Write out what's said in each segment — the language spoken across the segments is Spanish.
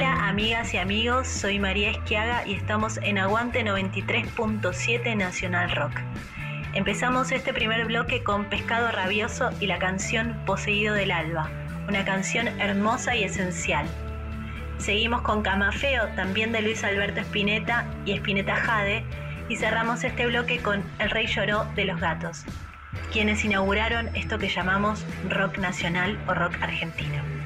Hola amigas y amigos, soy María Esquiaga y estamos en Aguante 93.7 Nacional Rock. Empezamos este primer bloque con Pescado Rabioso y la canción Poseído del Alba, una canción hermosa y esencial. Seguimos con Camafeo, también de Luis Alberto Spinetta y Spinetta Jade, y cerramos este bloque con El Rey Lloró de los Gatos, quienes inauguraron esto que llamamos rock nacional o rock argentino.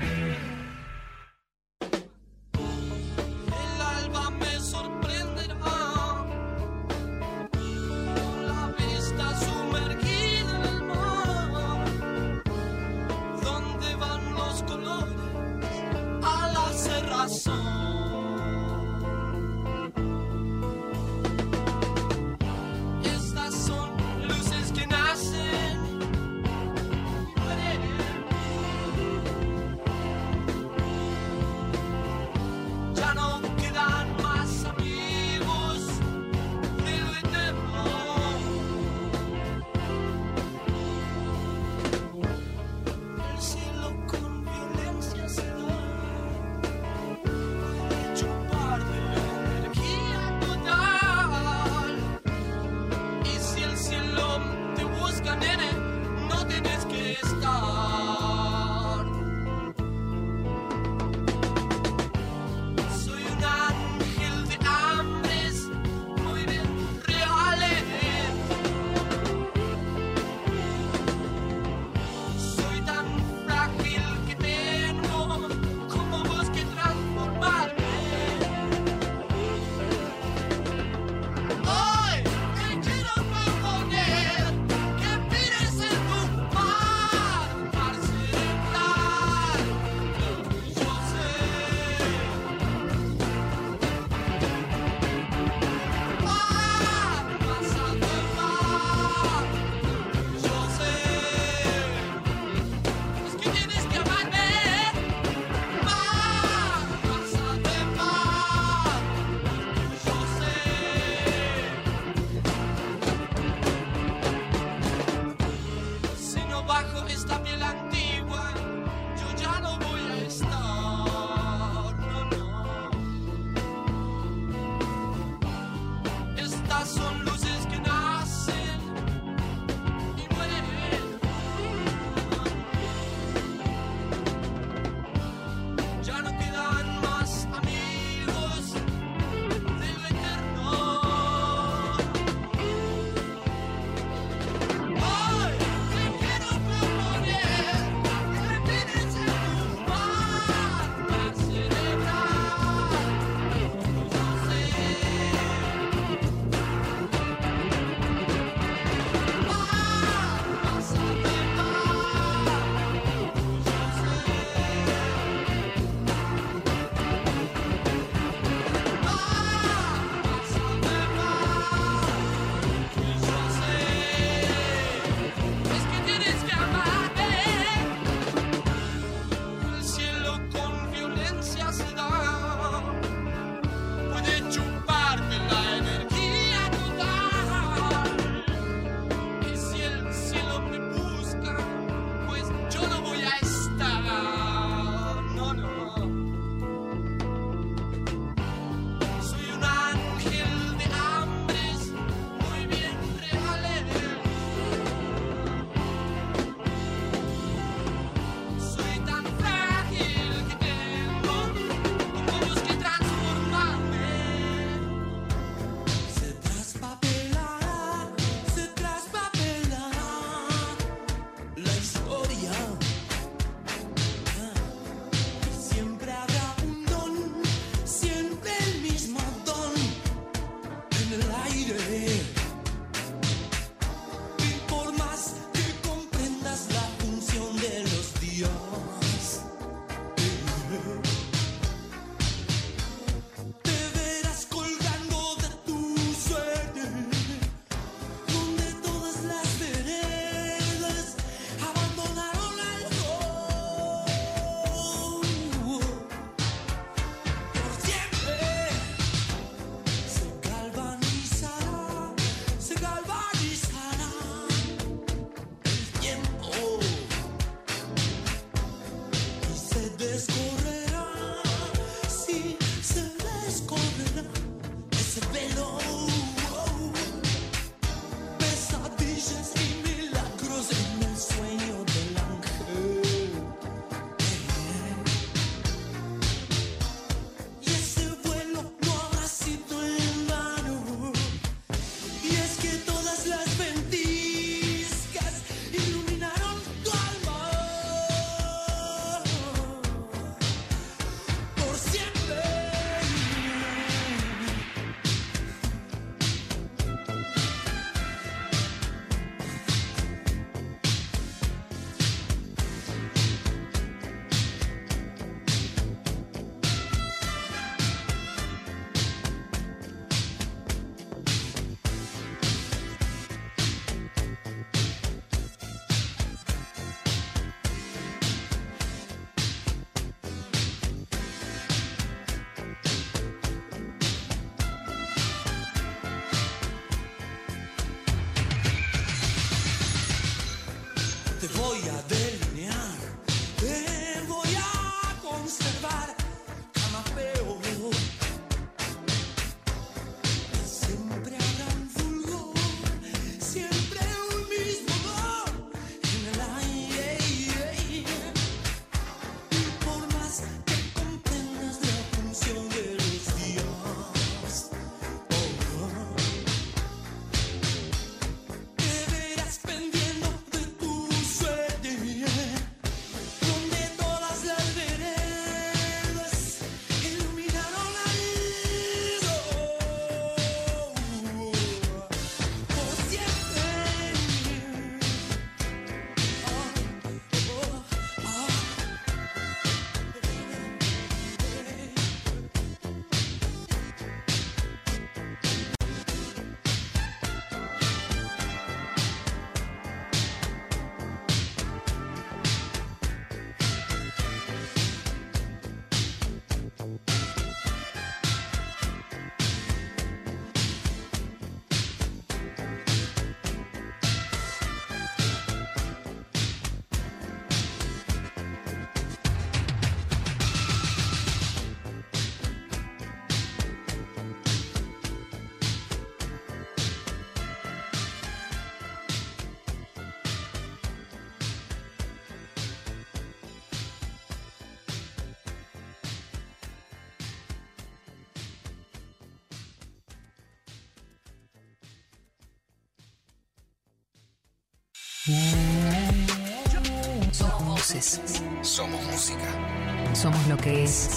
Somos voces. Somos música. Somos lo que es.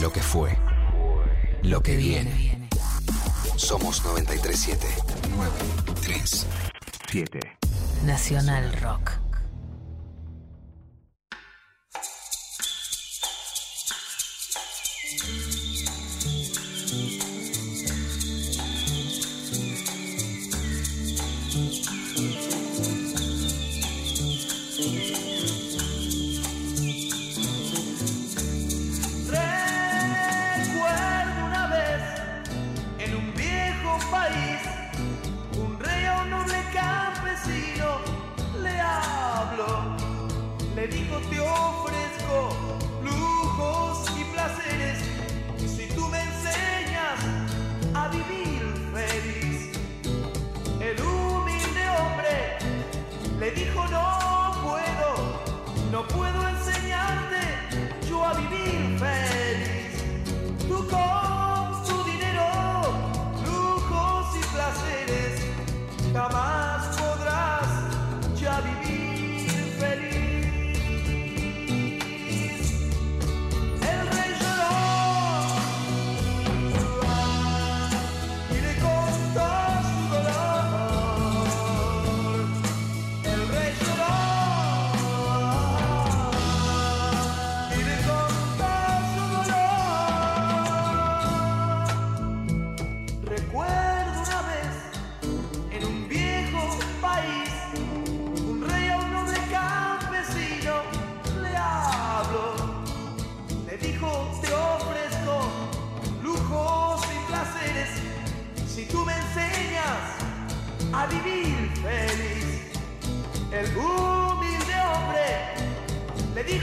Lo que fue. Lo que viene. Somos 937. 937. Nacional Rock.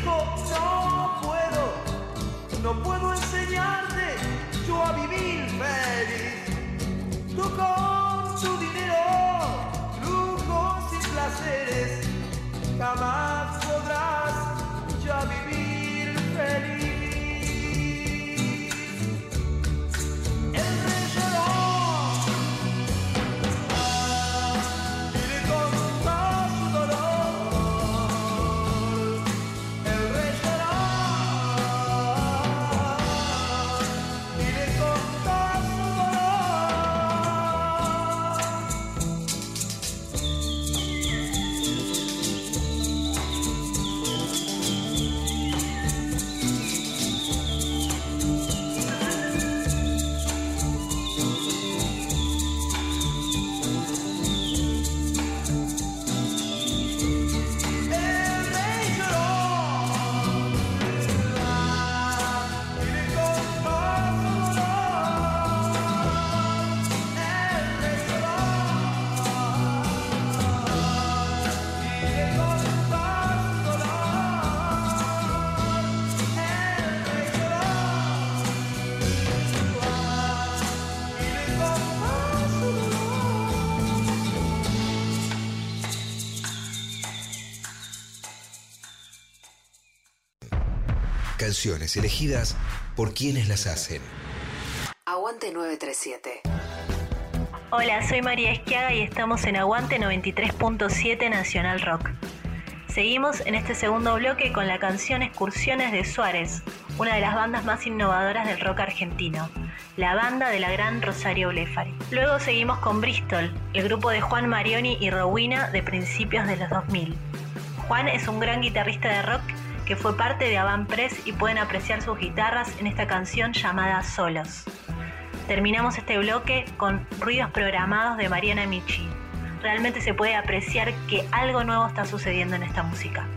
Le dijo, Canciones elegidas por quienes las hacen. Aguante 937. Hola, soy María Esquiaga y estamos en Aguante 93.7 Nacional Rock. Seguimos en este segundo bloque con la canción Excursiones de Suárez, una de las bandas más innovadoras del rock argentino, la banda de la gran Rosario Blefari. Luego seguimos con Bristol, el grupo de Juan Marioni y Rowena de principios de los 2000. Juan es un gran guitarrista de rock que fue parte de Avant Press y pueden apreciar sus guitarras en esta canción llamada Solos. Terminamos este bloque con ruidos programados de Mariana Michi. Realmente se puede apreciar que algo nuevo está sucediendo en esta música.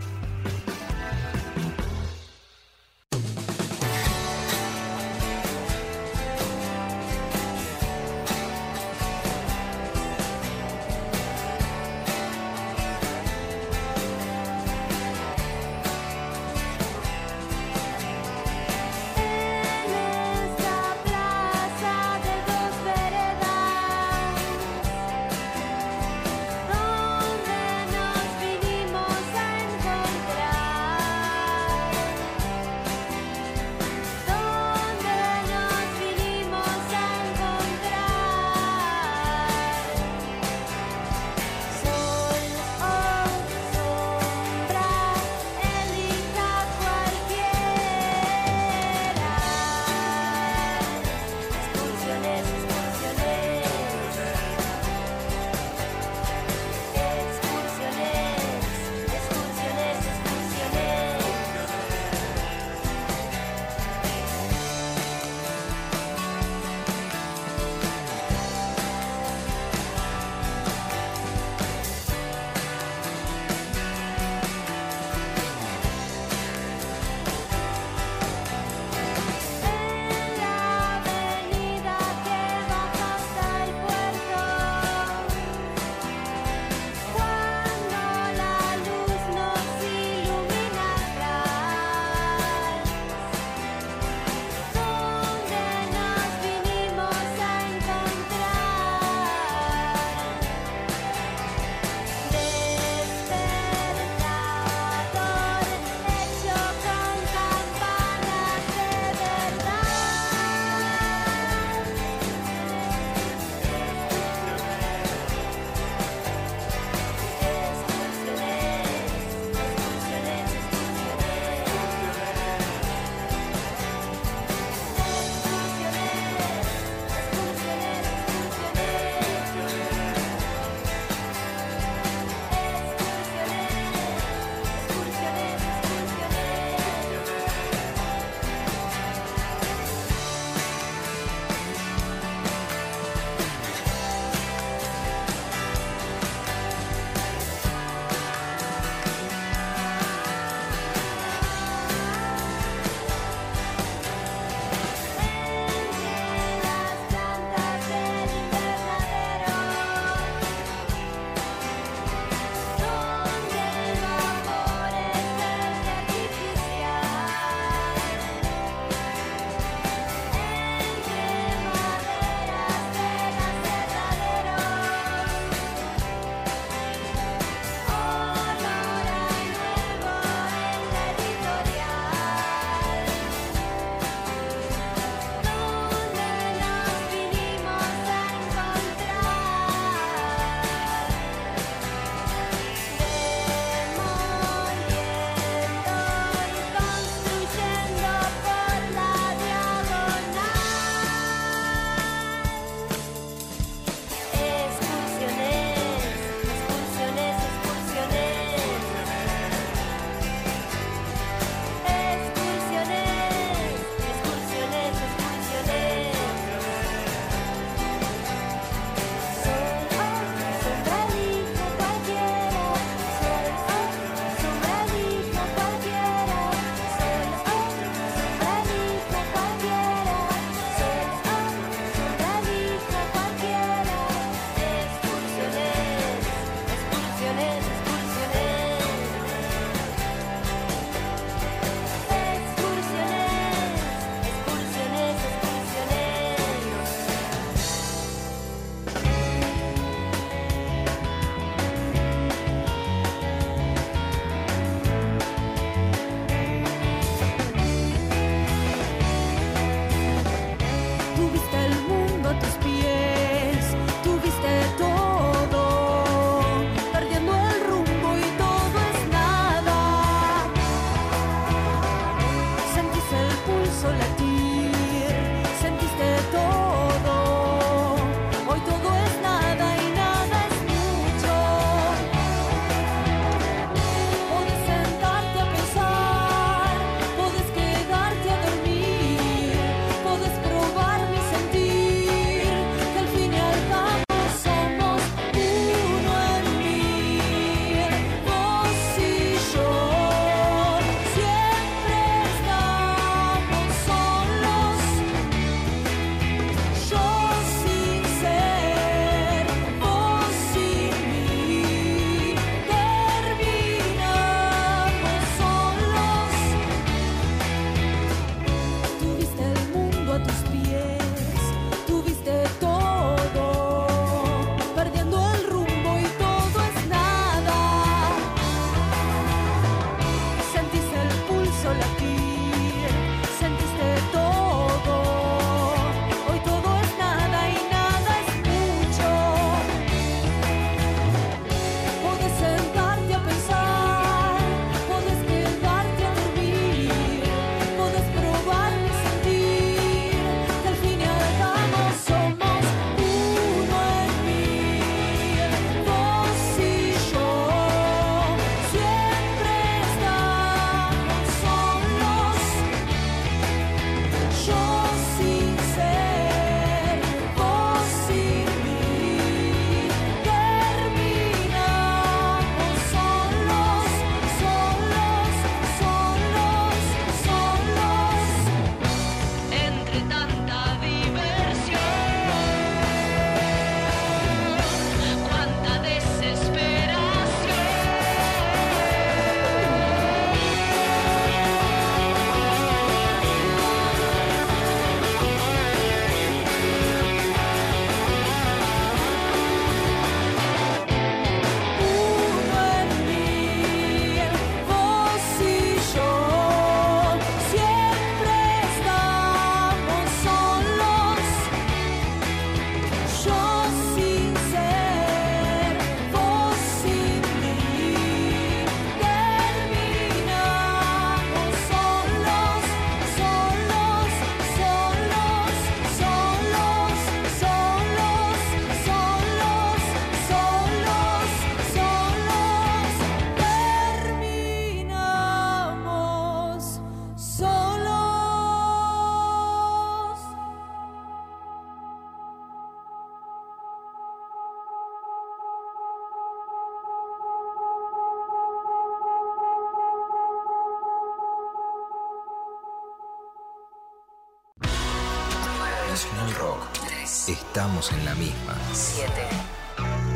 Estamos en la misma. 7.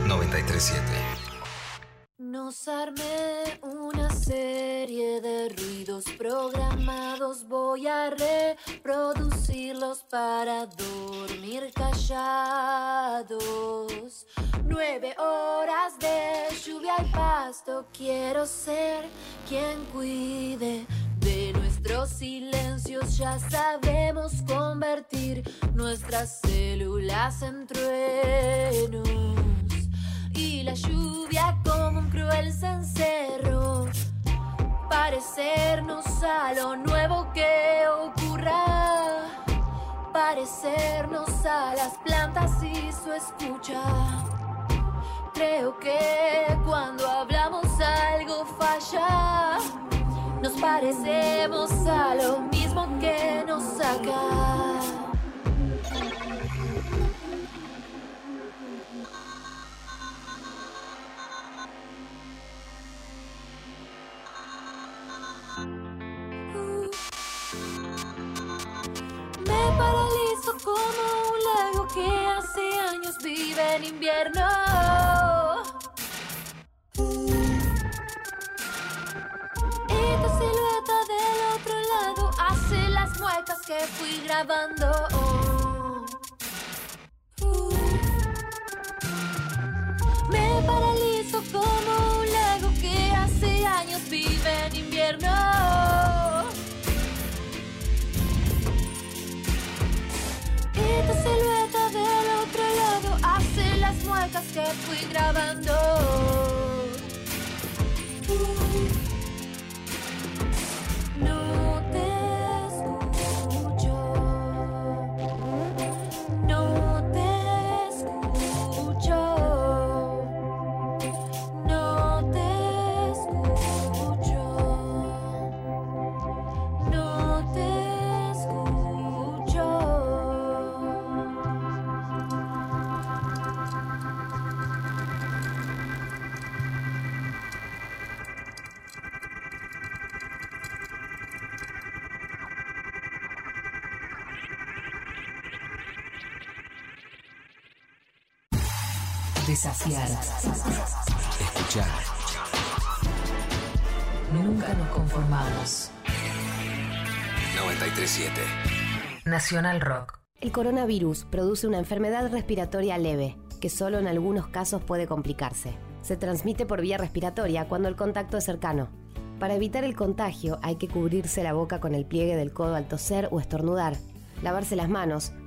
937. Nos armé una serie de ruidos programados. Voy a reproducirlos para dormir callados. Nueve horas de lluvia y pasto. Quiero ser quien cuide de nuestros silencios. Ya sabemos convertir nuestras células en truenos y la lluvia como un cruel cencerro. Parecernos a lo nuevo que ocurra. Parecernos a las plantas y su escucha. Creo que cuando hablamos algo falla. Parecemos a lo mismo que nos saca. Me paralizo como un lago que hace años vive en invierno. Las muecas que fui grabando. Me paralizo como un lago que hace años vive en invierno. Tu silueta del otro lado hace las muecas que fui grabando. Desafiar. Escuchar. Nunca nos conformamos. 937. Nacional Rock. El coronavirus produce una enfermedad respiratoria leve, que solo en algunos casos puede complicarse. Se transmite por vía respiratoria cuando el contacto es cercano. Para evitar el contagio hay que cubrirse la boca con el pliegue del codo al toser o estornudar, lavarse las manos,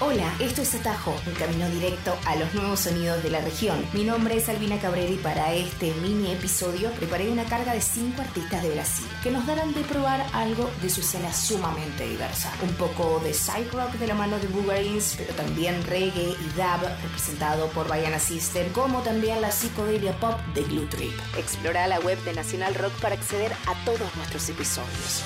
Hola, esto es Atajo, un camino directo a los nuevos sonidos de la región. Mi nombre es Albina Cabrera y para este mini episodio preparé una carga de cinco artistas de Brasil que nos darán de probar algo de su escena sumamente diversa. Un poco de side rock de la mano de Boogarins, pero también reggae y dub representado por Baiana System, como también la psicodelia pop de Glue Trip. Explora la web de Nacional Rock para acceder a todos nuestros episodios.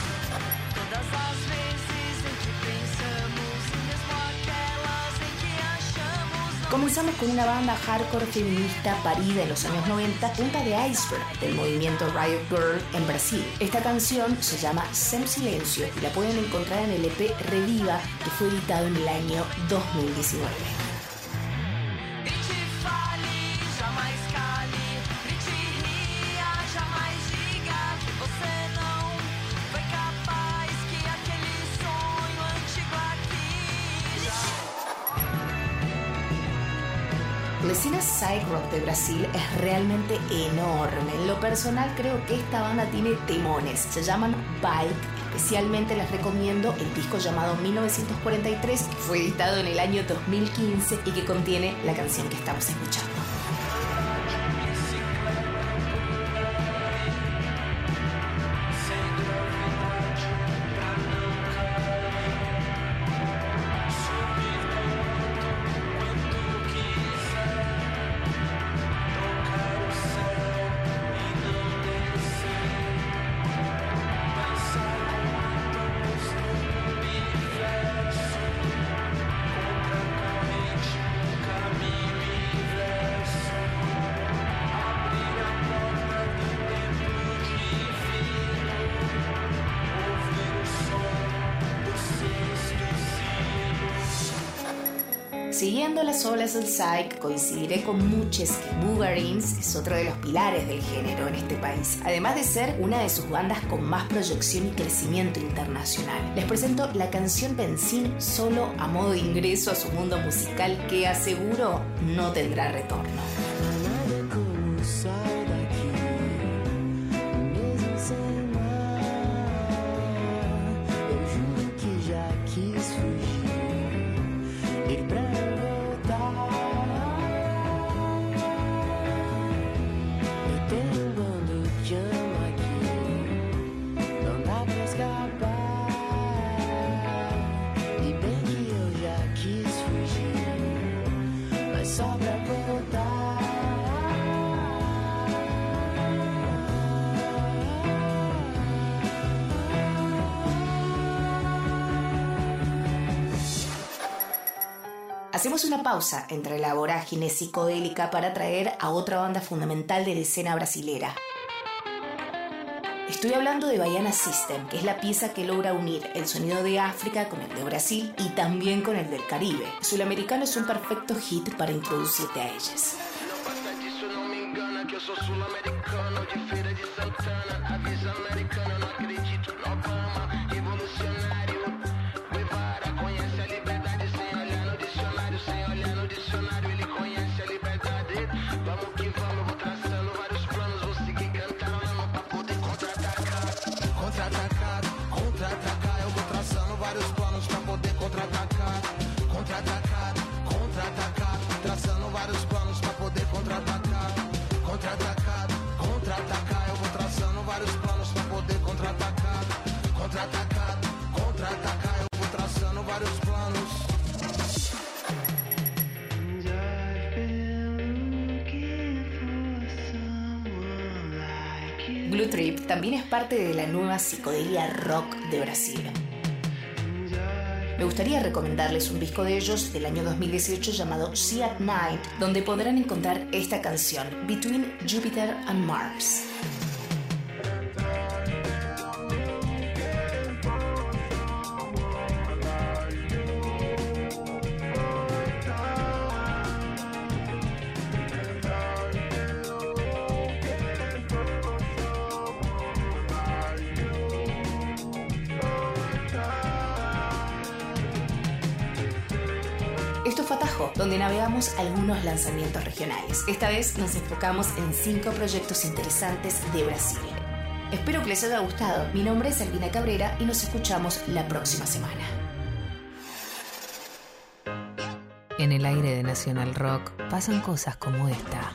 Comenzamos con una banda hardcore feminista parida en los años 90, punta de iceberg del movimiento Riot Girl en Brasil. Esta canción se llama Sem Silencio y la pueden encontrar en el EP Reviva que fue editado en el año 2019. Escena side rock de Brasil es realmente enorme. En lo personal creo que esta banda tiene temones. Se llaman Bike. Especialmente les recomiendo el disco llamado 1943 que fue editado en el año 2015 y que contiene la canción que estamos escuchando. Psych, coincidiré con muchos que es otro de los pilares del género en este país, además de ser una de sus bandas con más proyección y crecimiento internacional. Les presento la canción Benzín solo a modo de ingreso a su mundo musical que aseguro no tendrá retorno. Hacemos una pausa entre la vorágine psicodélica para traer a otra banda fundamental de la escena brasilera. Estoy hablando de Baiana System, que es la pieza que logra unir el sonido de África con el de Brasil y también con el del Caribe. Sudamericano es un perfecto hit para introducirte a ellas. Parte de la nueva psicodelia rock de Brasil. Me gustaría recomendarles un disco de ellos del año 2018 llamado Sea at Night, donde podrán encontrar esta canción, Between Jupiter and Mars. Donde navegamos algunos lanzamientos regionales. Esta vez nos enfocamos en cinco proyectos interesantes de Brasil. Espero que les haya gustado. Mi nombre es Albina Cabrera y nos escuchamos la próxima semana. En el aire de Nacional Rock pasan cosas como esta.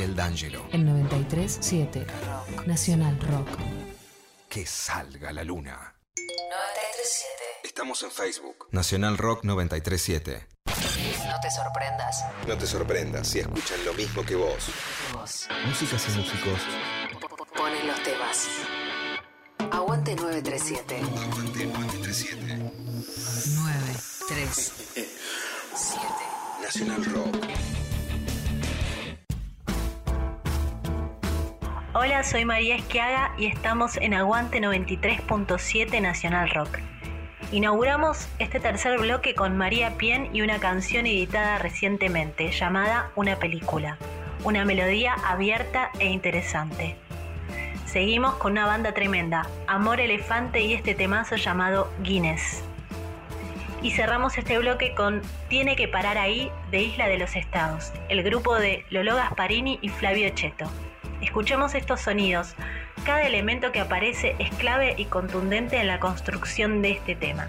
Grisel D'Angelo. En 93.7 Rock. Nacional Rock. Que salga la luna. 93.7. Estamos en Facebook. Nacional Rock 937. No te sorprendas. No te sorprendas si escuchan lo mismo que vos. Vos Músicas y músicos. ponen los temas. Aguante 937. Aguante 937. 937. Nacional Rock. Hola, soy María Esquiaga y estamos en Aguante 93.7 Nacional Rock. Inauguramos este tercer bloque con María Pien y una canción editada recientemente llamada Una película, una melodía abierta e interesante. Seguimos con una banda tremenda, Amor Elefante y este temazo llamado Guinness. Y cerramos este bloque con Tiene que parar ahí de Isla de los Estados, el grupo de Lolo Gasparini y Flavio Cheto. Escuchemos estos sonidos. Cada elemento que aparece es clave y contundente en la construcción de este tema.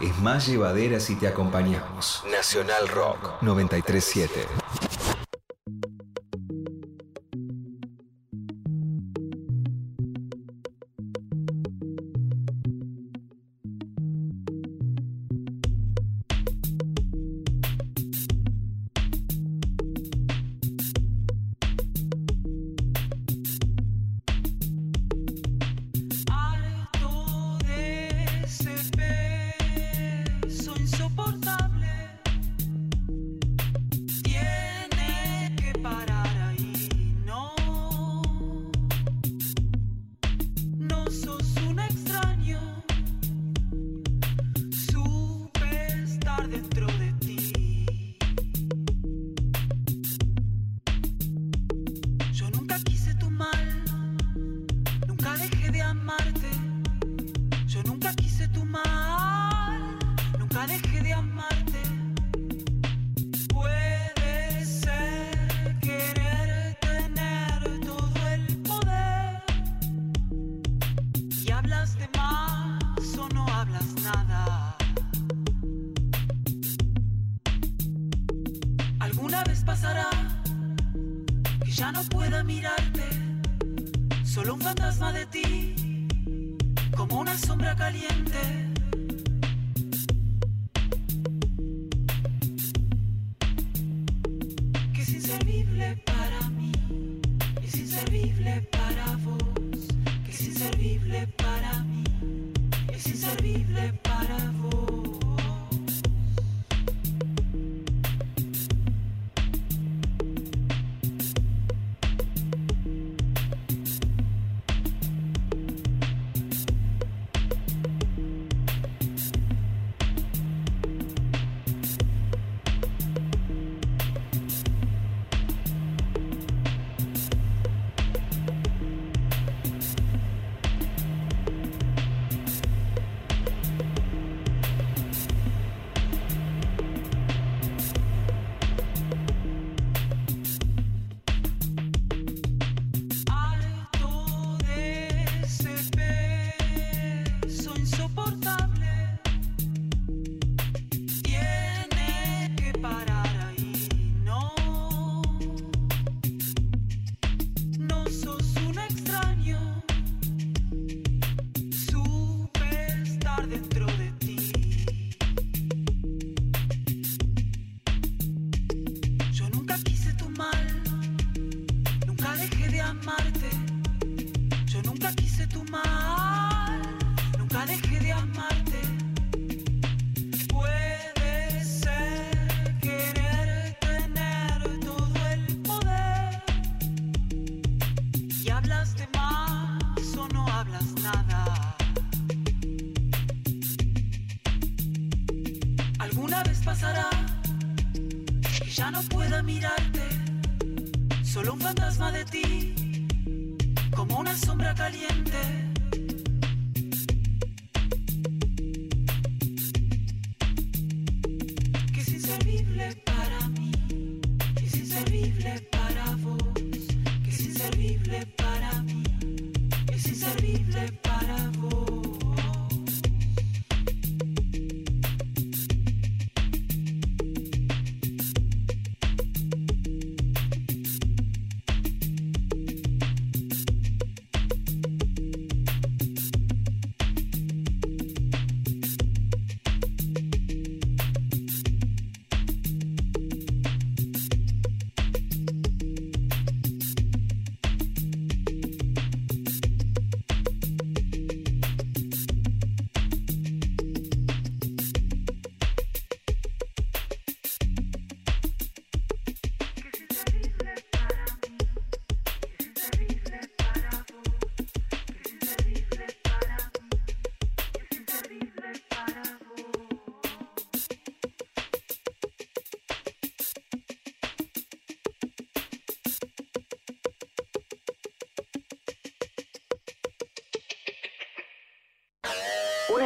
Es más llevadera si te acompañamos. Nacional Rock 937.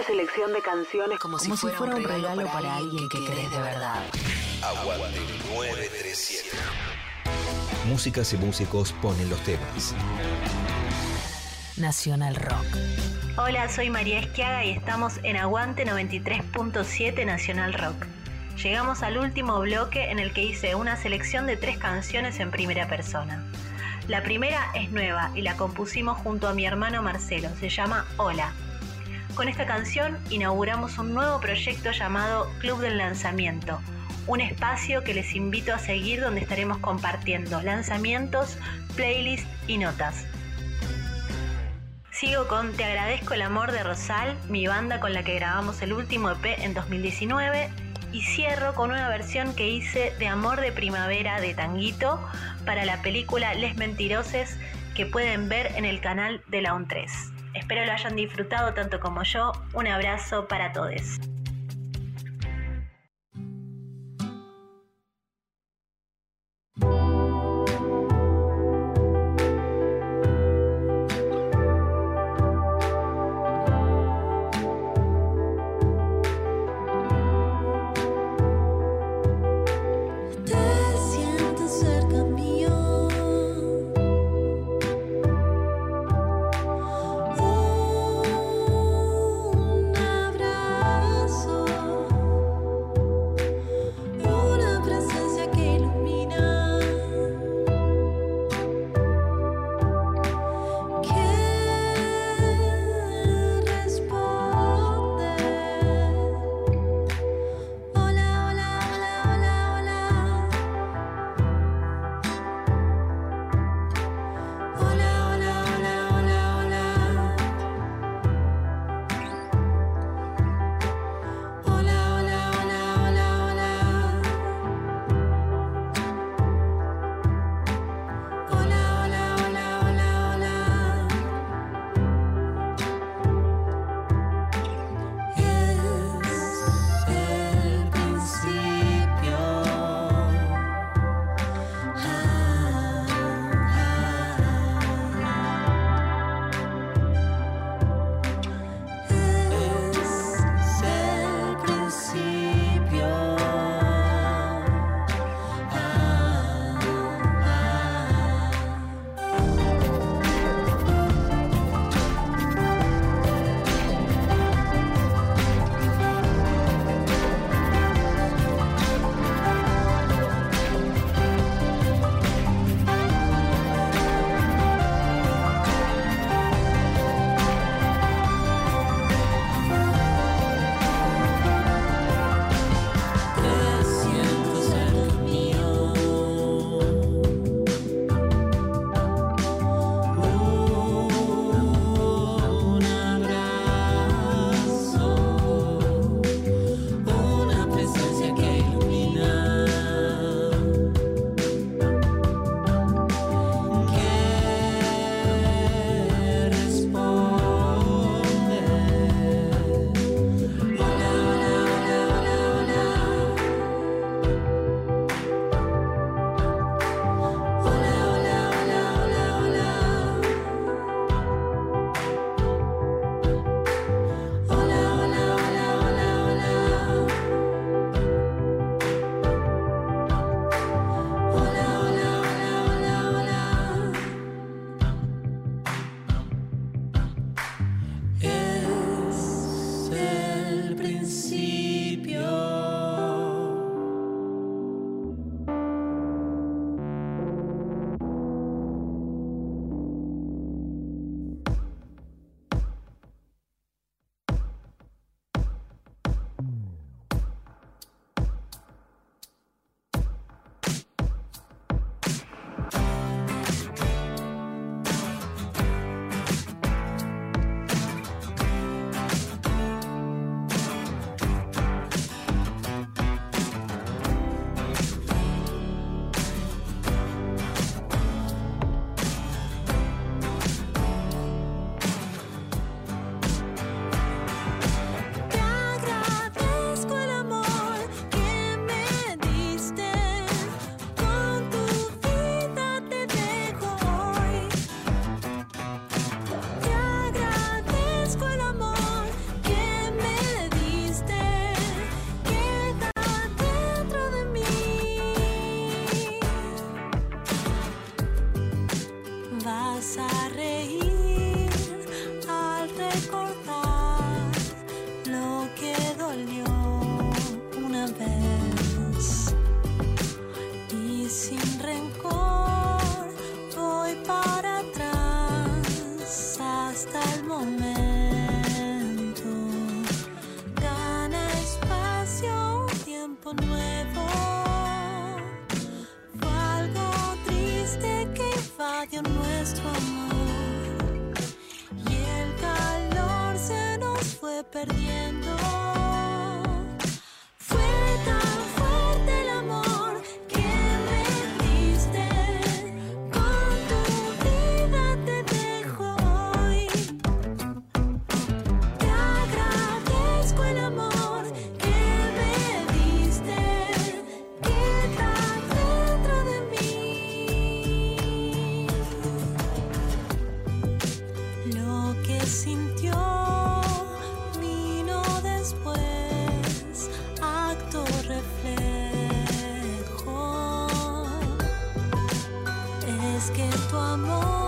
Selección de canciones como, si, fuera, un regalo, para alguien que querés de verdad. Aguante 937. Músicas y músicos ponen los temas. Nacional Rock. Hola, soy María Esquiaga y estamos en Aguante 93.7 Nacional Rock. Llegamos al último bloque en el que hice una selección de tres canciones en primera persona. La primera es nueva y la compusimos junto a mi hermano Marcelo, se llama Hola. Con esta canción inauguramos un nuevo proyecto llamado Club del Lanzamiento, un espacio que les invito a seguir donde estaremos compartiendo lanzamientos, playlists y notas. Sigo con Te agradezco el amor de Rosal, mi banda con la que grabamos el último EP en 2019, y cierro con una versión que hice de Amor de Primavera de Tanguito para la película Les Mentiroses que pueden ver en el canal de la ON 3. Espero lo hayan disfrutado tanto como yo. Un abrazo para todos. 梦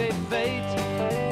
shape fate.